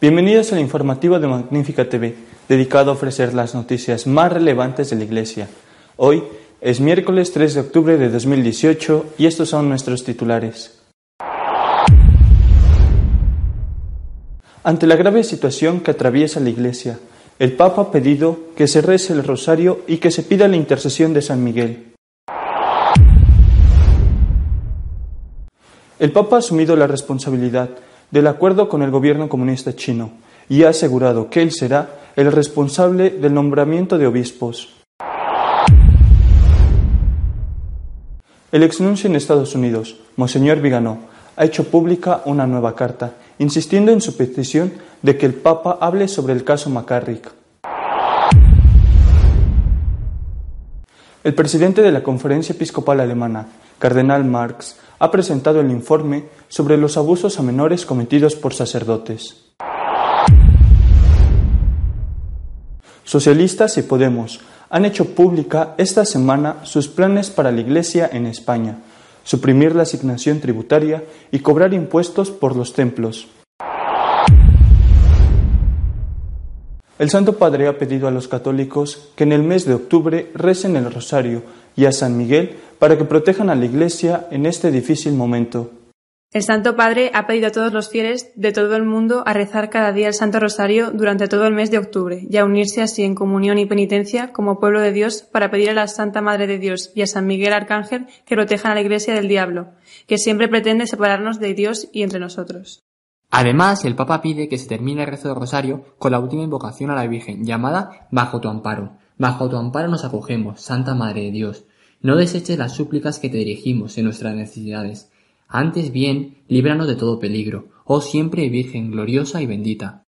Bienvenidos al informativo de Magnífica TV, dedicado a ofrecer las noticias más relevantes de la Iglesia. Hoy es miércoles 3 de octubre de 2018 y estos son nuestros titulares. Ante la grave situación que atraviesa la Iglesia, el Papa ha pedido que se rece el rosario y que se pida la intercesión de San Miguel. El Papa ha asumido la responsabilidad del acuerdo con el gobierno comunista chino y ha asegurado que él será el responsable del nombramiento de obispos. El exnuncio en Estados Unidos, Monseñor Viganó, ha hecho pública una nueva carta, insistiendo en su petición de que el Papa hable sobre el caso McCarrick. El presidente de la Conferencia Episcopal Alemana, Cardenal Marx, ha presentado el informe sobre los abusos a menores cometidos por sacerdotes. Socialistas y Podemos han hecho pública esta semana sus planes para la Iglesia en España, suprimir la asignación tributaria y cobrar impuestos por los templos. El Santo Padre ha pedido a los católicos que en el mes de octubre recen el rosario y a San Miguel para que protejan a la Iglesia en este difícil momento. El Santo Padre ha pedido a todos los fieles de todo el mundo a rezar cada día el Santo Rosario durante todo el mes de octubre y a unirse así en comunión y penitencia como pueblo de Dios para pedir a la Santa Madre de Dios y a San Miguel Arcángel que protejan a la Iglesia del diablo, que siempre pretende separarnos de Dios y entre nosotros. Además, el Papa pide que se termine el rezo del Rosario con la última invocación a la Virgen, llamada Bajo tu amparo. Bajo tu amparo nos acogemos, Santa Madre de Dios. No deseches las súplicas que te dirigimos en nuestras necesidades. Antes bien, líbranos de todo peligro, oh siempre Virgen gloriosa y bendita.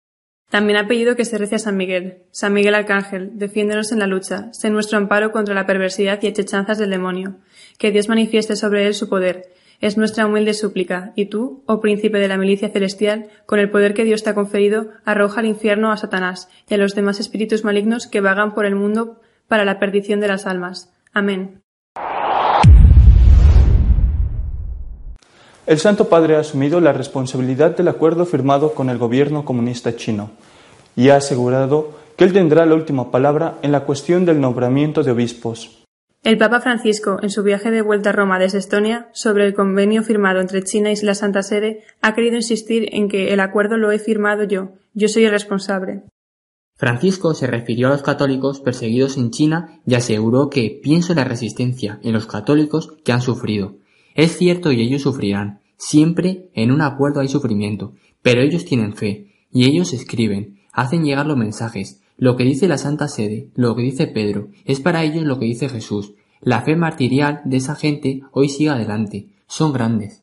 También ha pedido que se rece a San Miguel. San Miguel Arcángel, defiéndonos en la lucha, sé nuestro amparo contra la perversidad y hechechanzas del demonio. Que Dios manifieste sobre él su poder. Es nuestra humilde súplica, y tú, oh príncipe de la milicia celestial, con el poder que Dios te ha conferido, arroja al infierno a Satanás y a los demás espíritus malignos que vagan por el mundo para la perdición de las almas. Amén. El Santo Padre ha asumido la responsabilidad del acuerdo firmado con el gobierno comunista chino y ha asegurado que él tendrá la última palabra en la cuestión del nombramiento de obispos. El Papa Francisco, en su viaje de vuelta a Roma desde Estonia, sobre el convenio firmado entre China y la Santa Sede, ha querido insistir en que el acuerdo lo he firmado yo, yo soy el responsable. Francisco se refirió a los católicos perseguidos en China y aseguró que pienso en la resistencia en los católicos que han sufrido, es cierto y ellos sufrirán. Siempre en un acuerdo hay sufrimiento, pero ellos tienen fe, y ellos escriben, hacen llegar los mensajes. Lo que dice la Santa Sede, lo que dice Pedro, es para ellos lo que dice Jesús. La fe martirial de esa gente hoy sigue adelante. Son grandes.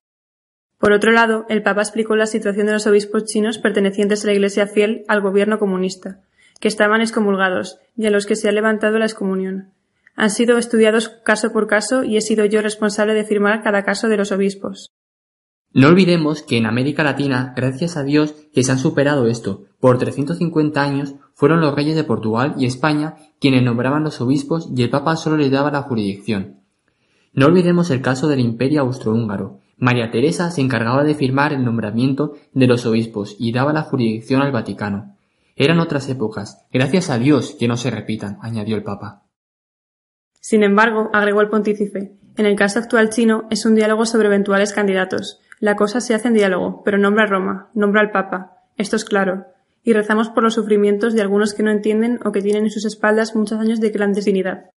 Por otro lado, el Papa explicó la situación de los obispos chinos pertenecientes a la Iglesia fiel al gobierno comunista, que estaban excomulgados y a los que se ha levantado la excomunión. Han sido estudiados caso por caso y he sido yo responsable de firmar cada caso de los obispos. No olvidemos que en América Latina, gracias a Dios, que se han superado esto. Por 350 años fueron los reyes de Portugal y España quienes nombraban los obispos y el Papa solo les daba la jurisdicción. No olvidemos el caso del Imperio Austrohúngaro. María Teresa se encargaba de firmar el nombramiento de los obispos y daba la jurisdicción al Vaticano. Eran otras épocas. Gracias a Dios que no se repitan, añadió el Papa. Sin embargo, agregó el pontífice, en el caso actual chino es un diálogo sobre eventuales candidatos. La cosa se hace en diálogo, pero nombra a Roma, nombra al Papa. Esto es claro. Y rezamos por los sufrimientos de algunos que no entienden o que tienen en sus espaldas muchos años de clandestinidad.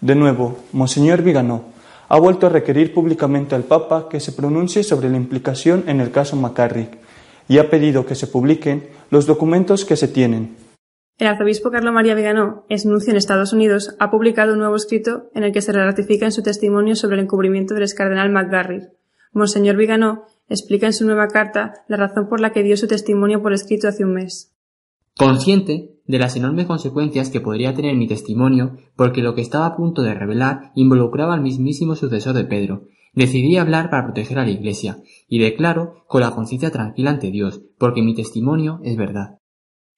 De nuevo, Monseñor Viganó ha vuelto a requerir públicamente al Papa que se pronuncie sobre la implicación en el caso McCarrick y ha pedido que se publiquen los documentos que se tienen, el arzobispo Carlo María Vigano, nuncio en Estados Unidos, ha publicado un nuevo escrito en el que se ratifica en su testimonio sobre el encubrimiento del cardenal McGarry. Monseñor Vigano explica en su nueva carta la razón por la que dio su testimonio por escrito hace un mes. Consciente de las enormes consecuencias que podría tener mi testimonio, porque lo que estaba a punto de revelar involucraba al mismísimo sucesor de Pedro, decidí hablar para proteger a la Iglesia, y declaro con la conciencia tranquila ante Dios, porque mi testimonio es verdad.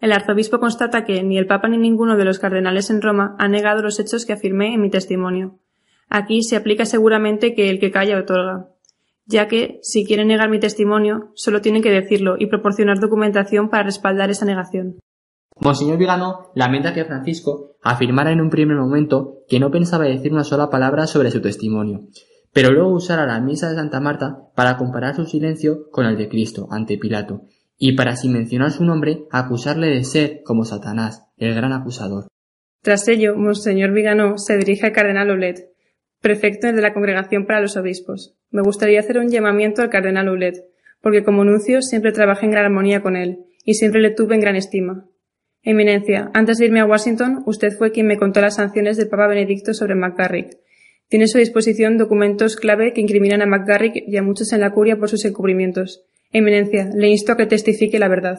El arzobispo constata que ni el Papa ni ninguno de los cardenales en Roma han negado los hechos que afirmé en mi testimonio. Aquí se aplica seguramente que el que calla otorga, ya que, si quieren negar mi testimonio, solo tienen que decirlo y proporcionar documentación para respaldar esa negación. Monseñor Vigano lamenta que Francisco afirmara en un primer momento que no pensaba decir una sola palabra sobre su testimonio, pero luego usara la misa de Santa Marta para comparar su silencio con el de Cristo ante Pilato, y para sin mencionar su nombre acusarle de ser como Satanás, el gran acusador. Tras ello, Monseñor Vigano se dirige al cardenal Oulet, prefecto de la Congregación para los Obispos. Me gustaría hacer un llamamiento al cardenal Oulet, porque como nuncio siempre trabajé en gran armonía con él, y siempre le tuve en gran estima. Eminencia, antes de irme a Washington, usted fue quien me contó las sanciones del Papa Benedicto sobre McGarrick. Tiene a su disposición documentos clave que incriminan a McGarrick y a muchos en la curia por sus encubrimientos. Eminencia, le insto a que testifique la verdad.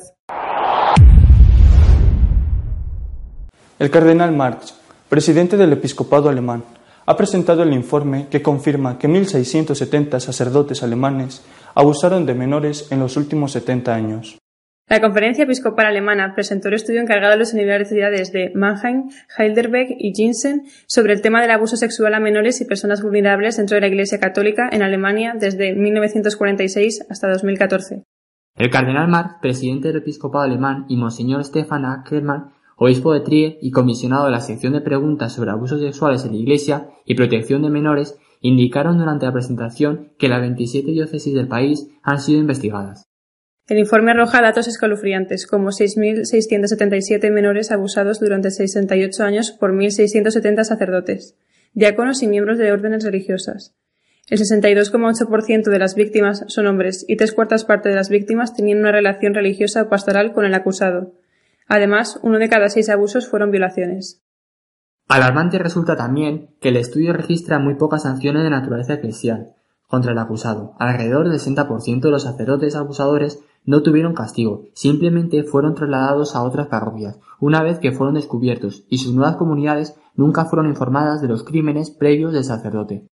El cardenal Marx, presidente del episcopado alemán, ha presentado el informe que confirma que 1.670 sacerdotes alemanes abusaron de menores en los últimos 70 años. La Conferencia Episcopal Alemana presentó el estudio encargado a las universidades de Mannheim, Heidelberg y Gießen sobre el tema del abuso sexual a menores y personas vulnerables dentro de la Iglesia Católica en Alemania desde 1946 hasta 2014. El cardenal Marx, presidente del episcopado alemán, y Monseñor Stefan Ackermann obispo de Trier y comisionado de la sección de preguntas sobre abusos sexuales en la Iglesia y protección de menores, indicaron durante la presentación que las 27 diócesis del país han sido investigadas. El informe arroja datos escalofriantes, como 6.677 menores abusados durante 68 años por 1.670 sacerdotes, diáconos y miembros de órdenes religiosas. El 62,8% de las víctimas son hombres y tres cuartas partes de las víctimas tenían una relación religiosa o pastoral con el acusado, Además, uno de cada seis abusos fueron violaciones. Alarmante resulta también que el estudio registra muy pocas sanciones de naturaleza eclesial contra el acusado. Alrededor del 60% de los sacerdotes abusadores no tuvieron castigo, simplemente fueron trasladados a otras parroquias, una vez que fueron descubiertos, y sus nuevas comunidades nunca fueron informadas de los crímenes previos del sacerdote.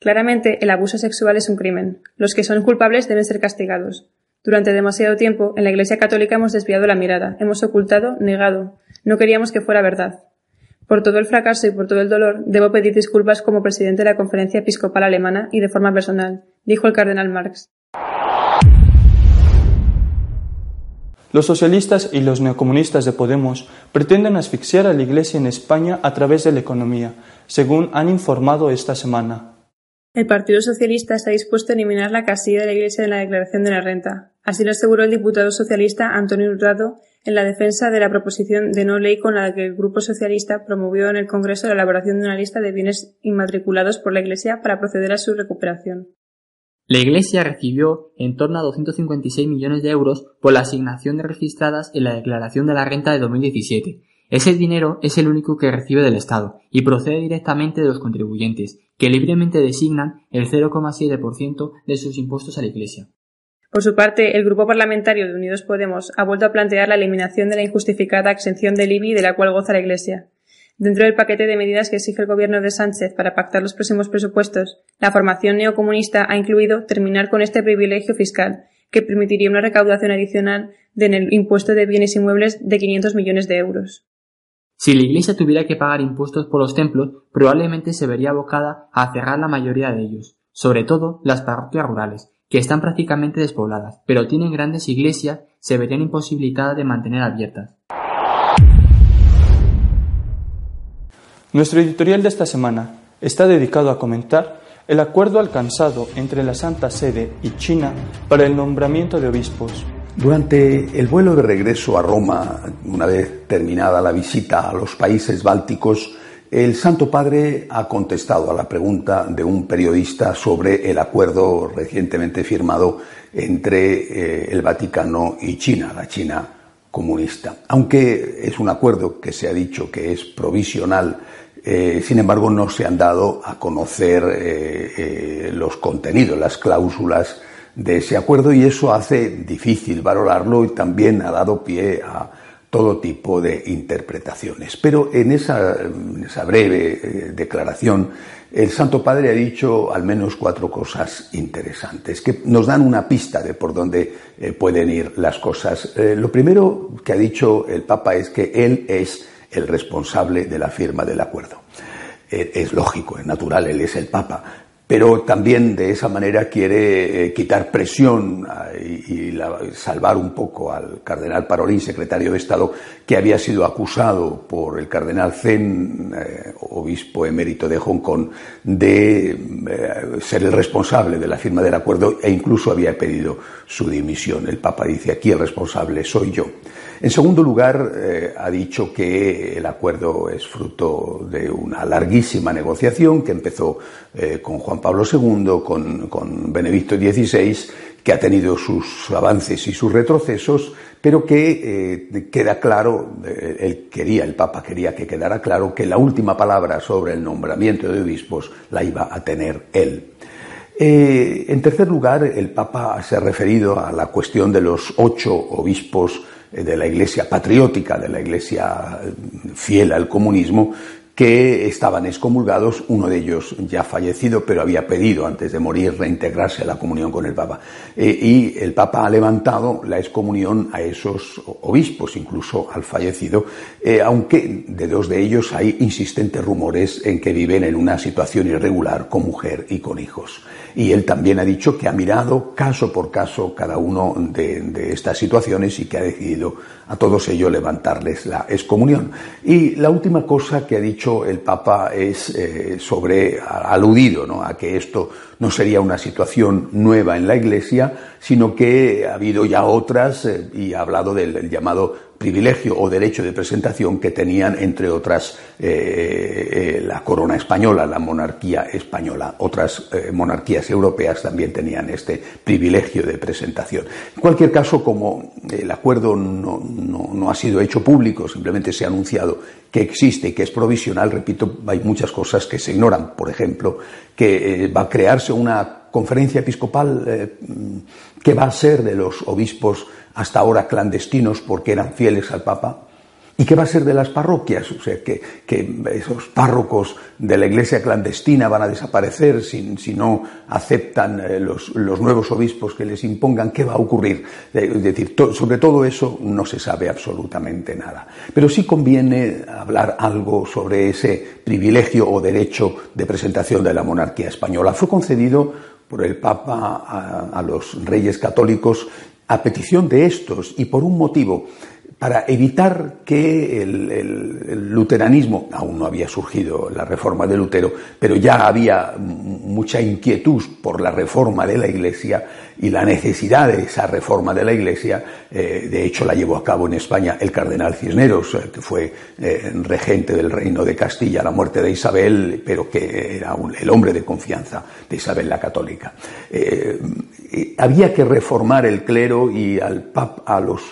Claramente, el abuso sexual es un crimen. Los que son culpables deben ser castigados. Durante demasiado tiempo, en la Iglesia Católica hemos desviado la mirada, hemos ocultado, negado. No queríamos que fuera verdad. Por todo el fracaso y por todo el dolor, debo pedir disculpas como presidente de la Conferencia Episcopal Alemana y de forma personal, dijo el cardenal Marx. Los socialistas y los neocomunistas de Podemos pretenden asfixiar a la Iglesia en España a través de la economía, según han informado esta semana. El Partido Socialista está dispuesto a eliminar la casilla de la Iglesia en la declaración de la renta. Así lo aseguró el diputado socialista Antonio Hurtado en la defensa de la proposición de no ley con la que el Grupo Socialista promovió en el Congreso la elaboración de una lista de bienes inmatriculados por la Iglesia para proceder a su recuperación. La Iglesia recibió en torno a 256 millones de euros por la asignación de registradas en la declaración de la renta de 2017 ese dinero es el único que recibe del Estado y procede directamente de los contribuyentes, que libremente designan el 0,7% de sus impuestos a la Iglesia. Por su parte, el Grupo Parlamentario de Unidos Podemos ha vuelto a plantear la eliminación de la injustificada exención del IBI de la cual goza la Iglesia. Dentro del paquete de medidas que exige el gobierno de Sánchez para pactar los próximos presupuestos, la formación neocomunista ha incluido terminar con este privilegio fiscal, que permitiría una recaudación adicional del impuesto de bienes inmuebles de 500 millones de euros. Si la Iglesia tuviera que pagar impuestos por los templos, probablemente se vería abocada a cerrar la mayoría de ellos, sobre todo las parroquias rurales, que están prácticamente despobladas, pero tienen grandes iglesias, se verían imposibilitadas de mantener abiertas. Nuestro editorial de esta semana está dedicado a comentar el acuerdo alcanzado entre la Santa Sede y China para el nombramiento de obispos. Durante el vuelo de regreso a Roma, una vez terminada la visita a los países bálticos, el Santo Padre ha contestado a la pregunta de un periodista sobre el acuerdo recientemente firmado entre eh, el Vaticano y China, la China comunista. Aunque es un acuerdo que se ha dicho que es provisional, eh, sin embargo no se han dado a conocer eh, los contenidos, las cláusulas de ese acuerdo y eso hace difícil valorarlo y también ha dado pie a todo tipo de interpretaciones. Pero en esa, breve eh, declaración, el Santo Padre ha dicho al menos cuatro cosas interesantes que nos dan una pista de por dónde eh, pueden ir las cosas. Eh, lo primero que ha dicho el Papa es que él es el responsable de la firma del acuerdo. es lógico, es natural, él es el Papa, pero también de esa manera quiere eh, quitar presión y, salvar un poco al cardenal Parolín, secretario de Estado, que había sido acusado por el cardenal Zen, eh, obispo emérito de Hong Kong, de eh, ser el responsable de la firma del acuerdo e incluso había pedido su dimisión. El Papa dice, aquí el responsable soy yo. En segundo lugar, eh, ha dicho que el acuerdo es fruto de una larguísima negociación que empezó eh, con Juan Pablo II, con, Benedicto XVI, que ha tenido sus avances y sus retrocesos, pero que eh, queda claro, él quería, el Papa quería que quedara claro que la última palabra sobre el nombramiento de obispos la iba a tener él. en tercer lugar, el Papa se ha referido a la cuestión de los ocho obispos de la Iglesia patriótica, de la Iglesia eh, fiel al comunismo, que estaban excomulgados, uno de ellos ya fallecido, pero había pedido antes de morir reintegrarse a la comunión con el Papa. Eh, y el Papa ha levantado la excomunión a esos obispos, incluso al fallecido, eh, aunque de dos de ellos hay insistentes rumores en que viven en una situación irregular con mujer y con hijos. Y él también ha dicho que ha mirado caso por caso cada uno de, estas situaciones y que ha decidido a todos ellos levantarles la excomunión. Y la última cosa que ha dicho el Papa es eh, sobre, aludido ¿no? a que esto no sería una situación nueva en la Iglesia, sino que ha habido ya otras eh, y ha hablado del llamado privilegio o derecho de presentación que tenían, entre otras, eh, eh, la corona española, la monarquía española. Otras monarquías europeas también tenían este privilegio de presentación. En cualquier caso, como el acuerdo no, no ha sido hecho público, simplemente se ha anunciado que existe y que es provisional, repito, hay muchas cosas que se ignoran. Por ejemplo, que va a crearse una conferencia episcopal que va a ser de los obispos hasta ahora clandestinos porque eran fieles al Papa. ¿Y qué va a ser de las parroquias? O sea, que, esos párrocos de la iglesia clandestina van a desaparecer si, no aceptan eh, los, nuevos obispos que les impongan. ¿Qué va a ocurrir? Es decir, sobre todo eso no se sabe absolutamente nada. Pero sí conviene hablar algo sobre ese privilegio o derecho de presentación de la monarquía española. Fue concedido por el Papa a los reyes católicos a petición de estos y por un motivo, para evitar que el, luteranismo, aún no había surgido la reforma de Lutero, pero ya había mucha inquietud por la reforma de la Iglesia y la necesidad de esa reforma de la Iglesia, eh, de hecho la llevó a cabo en España el cardenal Cisneros, eh, que fue eh, regente del reino de Castilla a la muerte de Isabel, pero que era el hombre de confianza de Isabel la Católica. Había que reformar el clero y al a los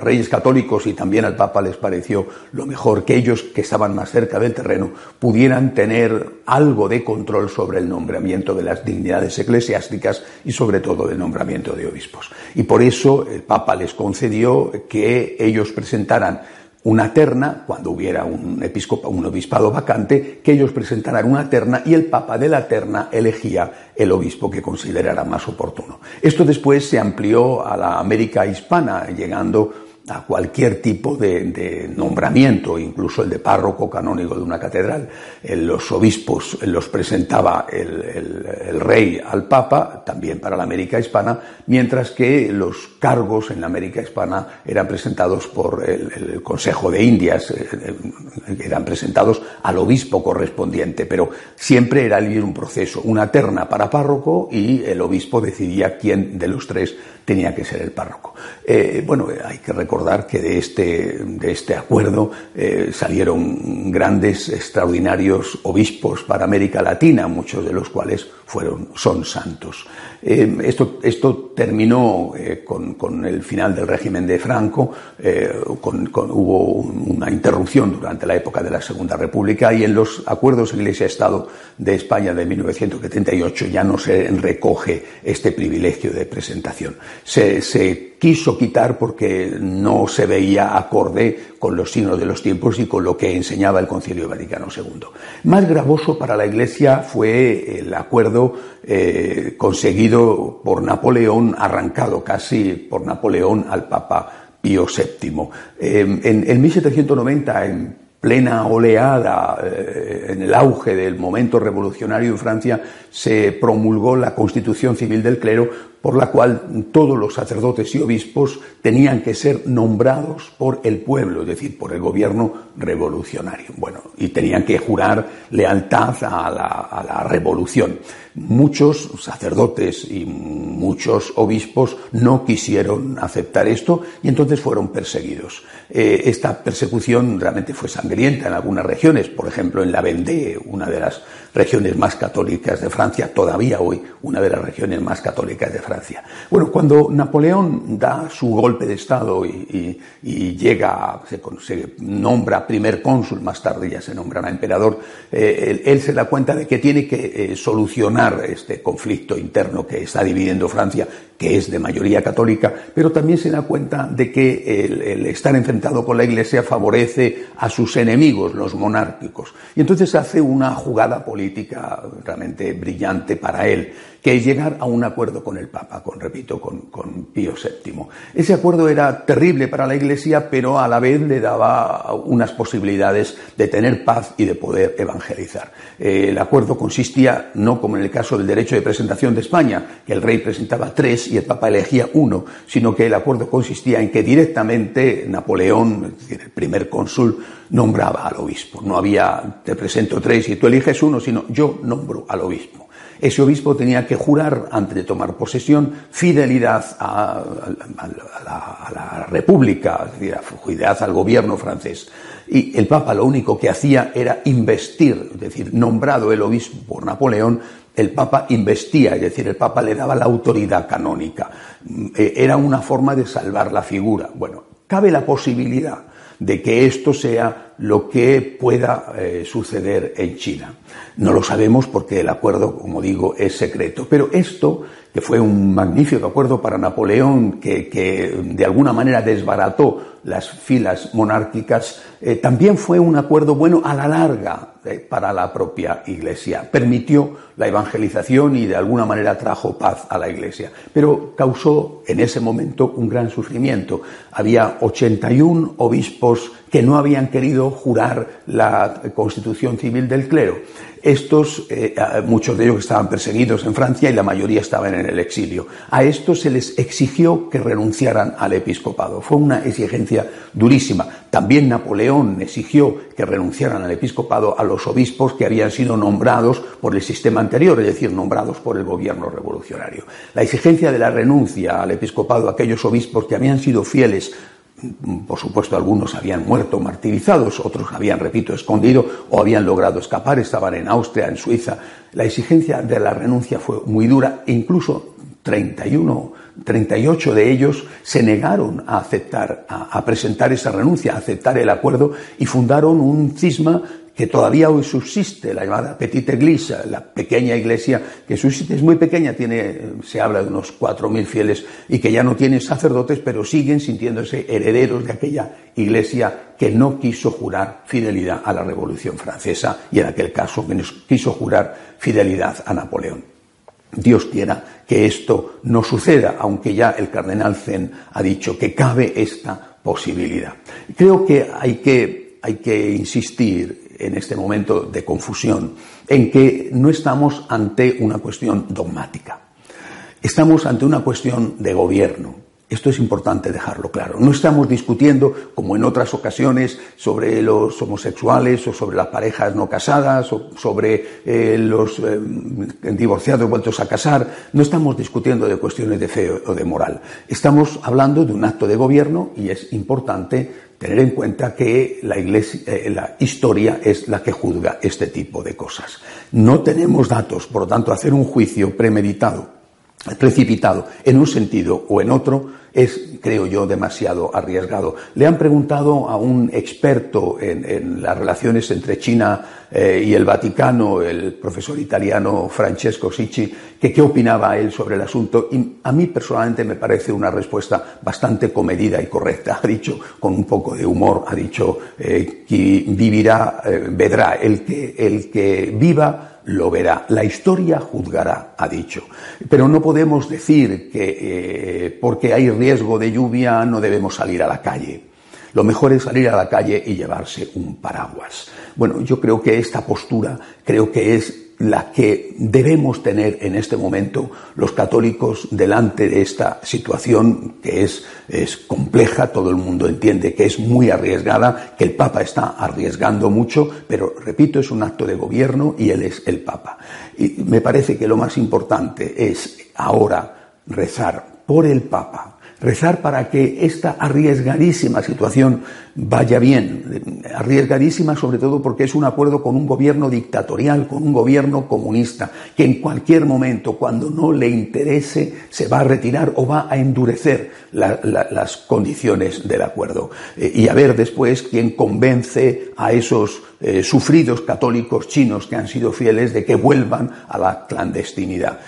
reyes católicos y también al Papa les pareció lo mejor que ellos, que estaban más cerca del terreno, pudieran tener algo de control sobre el nombramiento de las dignidades eclesiásticas y sobre todo del nombramiento de obispos. Y por eso el Papa les concedió que ellos presentaran una terna, cuando hubiera un, episcopo, un obispado vacante, que ellos presentaran una terna y el Papa de la terna elegía el obispo que considerara más oportuno. Esto después se amplió a la América hispana, llegando a cualquier tipo de, nombramiento, incluso el de párroco canónigo de una catedral. los obispos los presentaba el, rey al papa, también para la América hispana, mientras que los cargos en la América hispana eran presentados por el, Consejo de Indias, eh, eh, eran presentados al obispo correspondiente, pero siempre era un proceso, una terna para párroco y el obispo decidía quién de los tres tenía que ser el párroco. Eh, bueno, hay que recordar que de este, de este acuerdo eh, salieron grandes, extraordinarios obispos para América Latina, muchos de los cuales fueron, son santos. Eh, esto, esto, terminó eh, con, con, el final del régimen de Franco, eh, con, hubo una interrupción durante la época de la Segunda República y en los acuerdos Iglesia-Estado de España de 1978 ya no se recoge este privilegio de presentación. Se, se quiso quitar porque no se veía acorde con los signos de los tiempos y con lo que enseñaba el Concilio Vaticano II. Más gravoso para la Iglesia fue el acuerdo eh, conseguido por Napoleón, arrancado casi por Napoleón al Papa Pío VII. En, en 1790, en plena oleada, eh, en el auge del momento revolucionario en Francia, se promulgó la Constitución Civil del Clero, por la cual todos los sacerdotes y obispos tenían que ser nombrados por el pueblo, es decir, por el gobierno revolucionario. Bueno, y tenían que jurar lealtad a la, revolución. Muchos sacerdotes y muchos obispos no quisieron aceptar esto y entonces fueron perseguidos. Eh, esta persecución realmente fue sangrienta en algunas regiones, por ejemplo en la Vendée, una de las regiones más católicas de Francia, todavía hoy una de las regiones más católicas de Francia. Bueno, cuando Napoleón da su golpe de Estado y, llega, se, nombra primer cónsul, más tarde ya se nombrará emperador, eh, él, se da cuenta de que tiene que eh, solucionar este conflicto interno que está dividiendo Francia, que es de mayoría católica, pero también se da cuenta de que el, estar enfrentado con la Iglesia favorece a sus enemigos, los monárquicos. Y entonces hace una jugada política realmente brillante para él, que es llegar a un acuerdo con el Papa, con, repito, con, con Pío VII. Ese acuerdo era terrible para la Iglesia, pero a la vez le daba unas posibilidades de tener paz y de poder evangelizar. Eh, el acuerdo consistía, no como en el caso del derecho de presentación de España, que el rey presentaba tres y el Papa elegía uno, sino que el acuerdo consistía en que directamente Napoleón, el primer cónsul, nombraba al obispo. No había, te presento tres y tú eliges uno, sino yo nombro al obispo. Ese obispo tenía que jurar, antes de tomar posesión, fidelidad a, la, República, es decir, fidelidad al gobierno francés. Y el Papa lo único que hacía era investir, es decir, nombrado el obispo por Napoleón, el Papa investía, es decir, el Papa le daba la autoridad canónica. Eh, era una forma de salvar la figura. Bueno, cabe la posibilidad de que esto sea lo que pueda eh, suceder en China. No lo sabemos porque el acuerdo, como digo, es secreto. Pero esto, que fue un magnífico acuerdo para Napoleón, que, que de alguna manera desbarató las filas monárquicas, eh, también fue un acuerdo bueno a la larga eh, para la propia Iglesia. Permitió la evangelización y de alguna manera trajo paz a la Iglesia. Pero causó en ese momento un gran sufrimiento. Había 81 obispos que no habían querido jurar la constitución civil del clero. Estos, eh, muchos de ellos estaban perseguidos en Francia y la mayoría estaban en el exilio. A estos se les exigió que renunciaran al episcopado. Fue una exigencia durísima. También Napoleón exigió que renunciaran al episcopado a los obispos que habían sido nombrados por el sistema anterior, es decir, nombrados por el gobierno revolucionario. La exigencia de la renuncia al episcopado a aquellos obispos que habían sido fieles por supuesto, algunos habían muerto martirizados, otros habían, repito, escondido o habían logrado escapar, estaban en Austria, en Suiza. La exigencia de la renuncia fue muy dura e incluso 31, 38 de ellos se negaron a aceptar, a, presentar esa renuncia, a aceptar el acuerdo y fundaron un cisma que todavía hoy subsiste, la llamada Petite Église, la pequeña iglesia que subsiste, es muy pequeña, tiene, se habla de unos cuatro mil fieles y que ya no tiene sacerdotes, pero siguen sintiéndose herederos de aquella iglesia que no quiso jurar fidelidad a la Revolución Francesa y en aquel caso que quiso jurar fidelidad a Napoleón. Dios quiera que esto no suceda, aunque ya el cardenal Zen ha dicho que cabe esta posibilidad. Creo que hay que, hay que insistir en este momento de confusión, en que no estamos ante una cuestión dogmática. Estamos ante una cuestión de gobierno. Esto es importante dejarlo claro. No estamos discutiendo, como en otras ocasiones, sobre los homosexuales o sobre las parejas no casadas o sobre eh, los eh, divorciados vueltos a casar. No estamos discutiendo de cuestiones de fe o de moral. Estamos hablando de un acto de gobierno y es importante tener en cuenta que la, iglesia, eh, la historia es la que juzga este tipo de cosas. No tenemos datos, por lo tanto, hacer un juicio premeditado precipitado en un sentido o en otro es, creo yo, demasiado arriesgado. Le han preguntado a un experto en, las relaciones entre China eh, y el Vaticano, el profesor italiano Francesco Sicci, que qué opinaba él sobre el asunto. Y a mí personalmente me parece una respuesta bastante comedida y correcta. Ha dicho, con un poco de humor, ha dicho eh, que vivirá, eh, vedrá el que, el que viva lo verá. La historia juzgará, ha dicho. Pero no podemos decir que eh, porque hay riesgo de lluvia no debemos salir a la calle. Lo mejor es salir a la calle y llevarse un paraguas. Bueno, yo creo que esta postura creo que es la que debemos tener en este momento los católicos delante de esta situación que es, es, compleja, todo el mundo entiende que es muy arriesgada, que el Papa está arriesgando mucho, pero repito, es un acto de gobierno y él es el Papa. Y me parece que lo más importante es ahora rezar por el Papa, rezar para que esta arriesgadísima situación vaya bien, arriesgadísima sobre todo porque es un acuerdo con un gobierno dictatorial, con un gobierno comunista, que en cualquier momento, cuando no le interese, se va a retirar o va a endurecer las condiciones del acuerdo. Eh, y a ver después quién convence a esos eh, sufridos católicos chinos que han sido fieles de que vuelvan a la clandestinidad.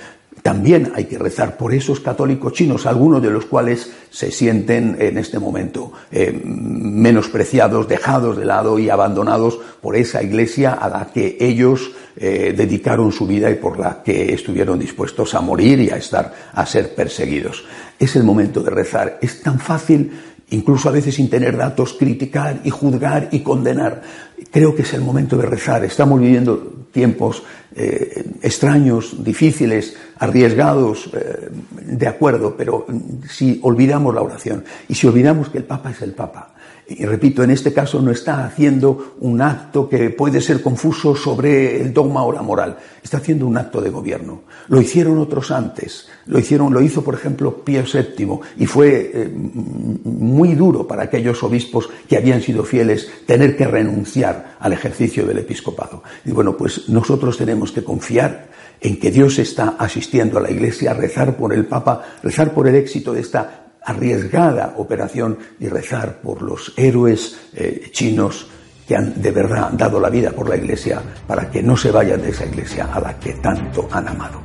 También hay que rezar por esos católicos chinos, algunos de los cuales se sienten en este momento eh, menospreciados, dejados de lado y abandonados por esa iglesia a la que ellos eh, dedicaron su vida y por la que estuvieron dispuestos a morir y a estar a ser perseguidos. Es el momento de rezar. Es tan fácil incluso a veces sin tener datos, criticar y juzgar y condenar. Creo que es el momento de rezar. Estamos viviendo tiempos eh, extraños, difíciles, arriesgados, eh, de acuerdo, pero si olvidamos la oración y si olvidamos que el Papa es el Papa, y repito, en este caso no está haciendo un acto que puede ser confuso sobre el dogma o la moral, está haciendo un acto de gobierno. Lo hicieron otros antes, lo hicieron, lo hizo por ejemplo Pío VII y fue eh, muy duro para aquellos obispos que habían sido fieles tener que renunciar al ejercicio del episcopado. Y bueno, pues nosotros tenemos que confiar en que Dios está asistiendo a la Iglesia, rezar por el Papa, rezar por el éxito de esta arriesgada operación y rezar por los héroes eh, chinos que han de verdad dado la vida por la Iglesia para que no se vayan de esa Iglesia a la que tanto han amado.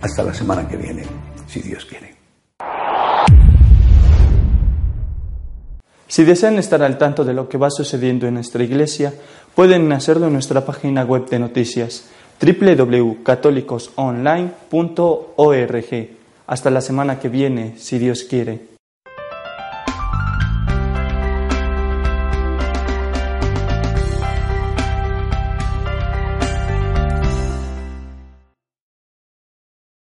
Hasta la semana que viene, si Dios quiere. Si desean estar al tanto de lo que va sucediendo en nuestra Iglesia, pueden hacerlo en nuestra página web de noticias www.católicosonline.org. Hasta la semana que viene, si Dios quiere.